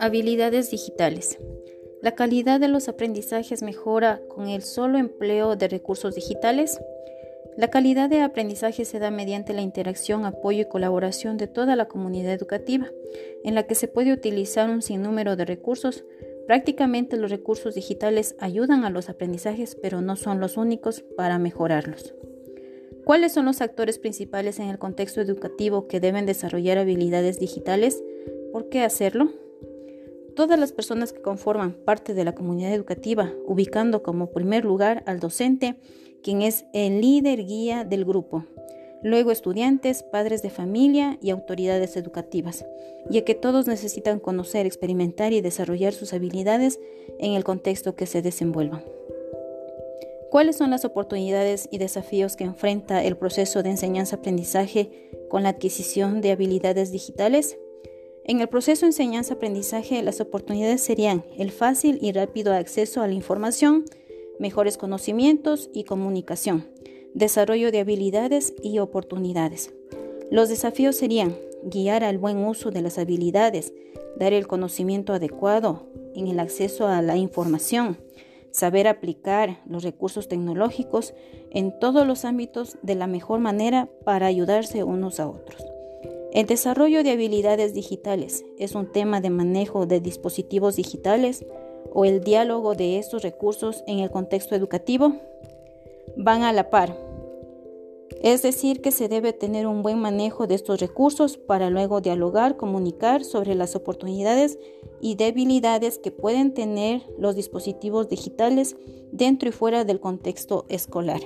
Habilidades digitales. La calidad de los aprendizajes mejora con el solo empleo de recursos digitales. La calidad de aprendizaje se da mediante la interacción, apoyo y colaboración de toda la comunidad educativa, en la que se puede utilizar un sinnúmero de recursos. Prácticamente los recursos digitales ayudan a los aprendizajes, pero no son los únicos para mejorarlos. ¿Cuáles son los actores principales en el contexto educativo que deben desarrollar habilidades digitales? ¿Por qué hacerlo? todas las personas que conforman parte de la comunidad educativa, ubicando como primer lugar al docente, quien es el líder guía del grupo, luego estudiantes, padres de familia y autoridades educativas, ya que todos necesitan conocer, experimentar y desarrollar sus habilidades en el contexto que se desenvuelvan. ¿Cuáles son las oportunidades y desafíos que enfrenta el proceso de enseñanza-aprendizaje con la adquisición de habilidades digitales? En el proceso de enseñanza-aprendizaje, las oportunidades serían el fácil y rápido acceso a la información, mejores conocimientos y comunicación, desarrollo de habilidades y oportunidades. Los desafíos serían guiar al buen uso de las habilidades, dar el conocimiento adecuado en el acceso a la información, saber aplicar los recursos tecnológicos en todos los ámbitos de la mejor manera para ayudarse unos a otros. El desarrollo de habilidades digitales es un tema de manejo de dispositivos digitales o el diálogo de estos recursos en el contexto educativo van a la par. Es decir, que se debe tener un buen manejo de estos recursos para luego dialogar, comunicar sobre las oportunidades y debilidades que pueden tener los dispositivos digitales dentro y fuera del contexto escolar.